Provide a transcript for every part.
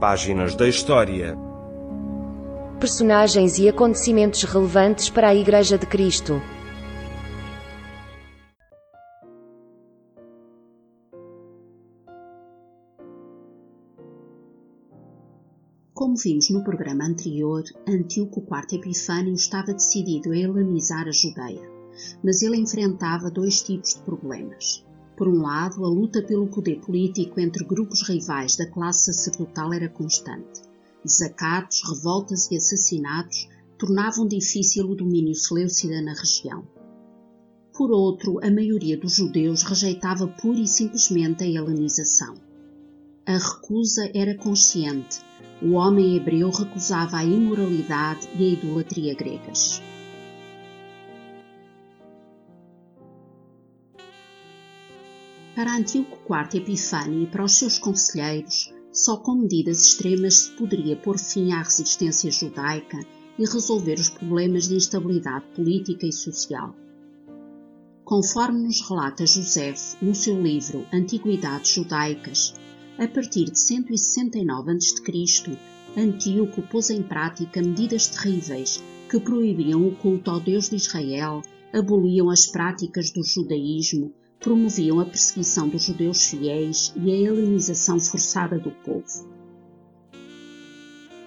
Páginas da História. Personagens e acontecimentos relevantes para a Igreja de Cristo. Como vimos no programa anterior, Antíoco IV Epifânio estava decidido a helenizar a Judeia, mas ele enfrentava dois tipos de problemas. Por um lado, a luta pelo poder político entre grupos rivais da classe sacerdotal era constante. Desacatos, revoltas e assassinatos tornavam difícil o domínio seleucida na região. Por outro, a maioria dos judeus rejeitava pura e simplesmente a helenização. A recusa era consciente. O homem hebreu recusava a imoralidade e a idolatria gregas. Para Antíoco IV Epifânio e para os seus conselheiros, só com medidas extremas se poderia pôr fim à resistência judaica e resolver os problemas de instabilidade política e social. Conforme nos relata José no seu livro Antiguidades Judaicas, a partir de 169 a.C., Antíoco pôs em prática medidas terríveis que proibiam o culto ao Deus de Israel, aboliam as práticas do judaísmo, promoviam a perseguição dos judeus fiéis e a helenização forçada do povo.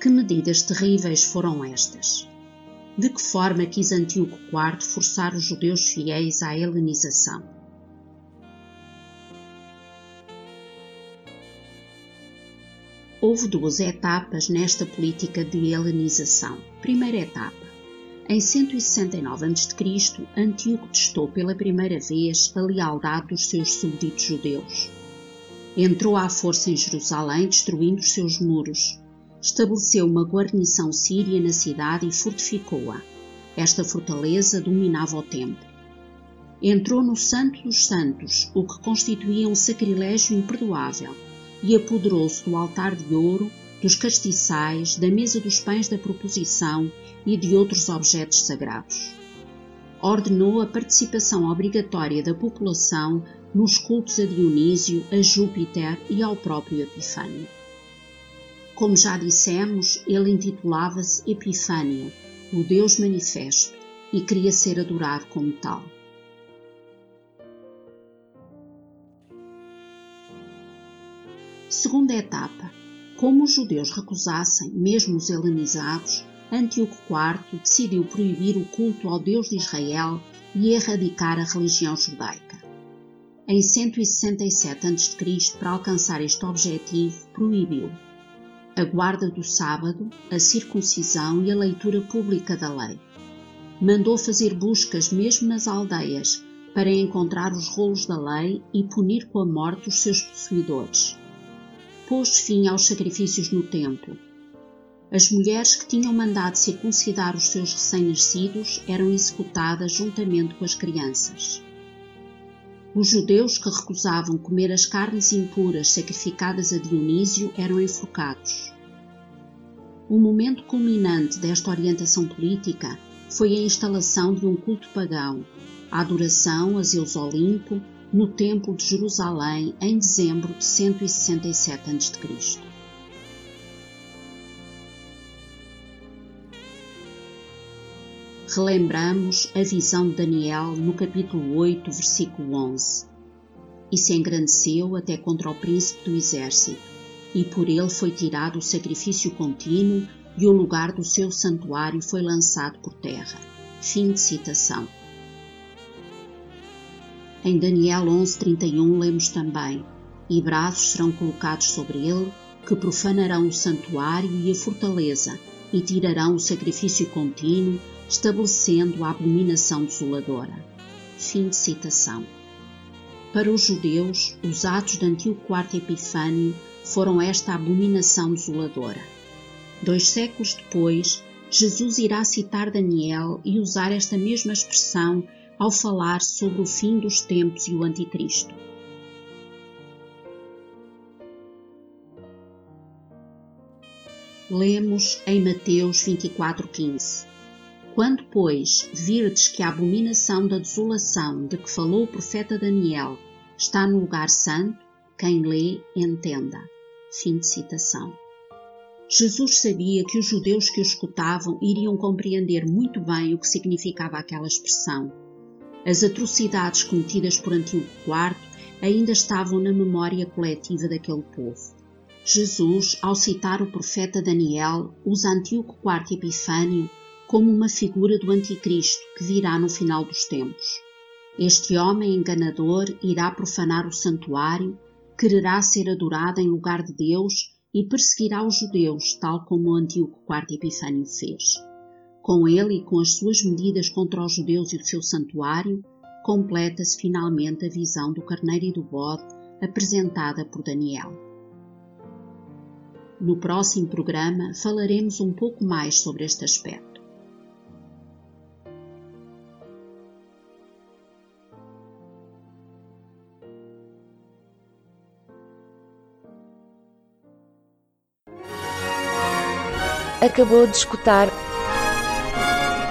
Que medidas terríveis foram estas? De que forma quis Antíoco IV forçar os judeus fiéis à helenização? Houve duas etapas nesta política de helenização. Primeira etapa em 169 a.C., Antíoco testou pela primeira vez a lealdade dos seus súbditos judeus. Entrou à força em Jerusalém, destruindo os seus muros. Estabeleceu uma guarnição síria na cidade e fortificou-a. Esta fortaleza dominava o templo. Entrou no Santo dos Santos, o que constituía um sacrilégio imperdoável, e apoderou-se do altar de ouro dos castiçais, da mesa dos pães da proposição e de outros objetos sagrados. Ordenou a participação obrigatória da população nos cultos a Dionísio, a Júpiter e ao próprio Epifânio. Como já dissemos, ele intitulava-se Epifânio, o Deus Manifesto, e queria ser adorado como tal. Segunda etapa como os judeus recusassem, mesmo os helenizados, Antíoco IV decidiu proibir o culto ao Deus de Israel e erradicar a religião judaica. Em 167 a.C., para alcançar este objetivo, proibiu a guarda do sábado, a circuncisão e a leitura pública da lei. Mandou fazer buscas mesmo nas aldeias para encontrar os rolos da lei e punir com a morte os seus possuidores pôs fim aos sacrifícios no templo. As mulheres que tinham mandado circuncidar os seus recém-nascidos eram executadas juntamente com as crianças. Os judeus que recusavam comer as carnes impuras sacrificadas a Dionísio eram enforcados. O momento culminante desta orientação política foi a instalação de um culto pagão, a adoração a Zeus Olimpo no Templo de Jerusalém em dezembro de 167 a.C. Relembramos a visão de Daniel no capítulo 8, versículo 11. E se engrandeceu até contra o príncipe do exército, e por ele foi tirado o sacrifício contínuo, e o lugar do seu santuário foi lançado por terra. Fim de citação. Em Daniel 11:31 lemos também: E braços serão colocados sobre ele, que profanarão o santuário e a fortaleza, e tirarão o sacrifício contínuo, estabelecendo a abominação desoladora. Fim de citação. Para os judeus, os atos de Antíoco IV Epifânio foram esta abominação desoladora. Dois séculos depois, Jesus irá citar Daniel e usar esta mesma expressão ao falar sobre o fim dos tempos e o Anticristo. Lemos em Mateus 24,15: Quando, pois, virdes que a abominação da desolação de que falou o profeta Daniel está no lugar santo, quem lê, entenda. Fim de citação. Jesus sabia que os judeus que o escutavam iriam compreender muito bem o que significava aquela expressão. As atrocidades cometidas por Antíoco IV ainda estavam na memória coletiva daquele povo. Jesus, ao citar o profeta Daniel, usa Antíoco IV Epifânio como uma figura do Anticristo que virá no final dos tempos. Este homem enganador irá profanar o santuário, quererá ser adorado em lugar de Deus e perseguirá os judeus, tal como o Antíoco IV Epifânio fez. Com ele e com as suas medidas contra os judeus e o seu santuário, completa-se finalmente a visão do carneiro e do bode apresentada por Daniel. No próximo programa falaremos um pouco mais sobre este aspecto. Acabou de escutar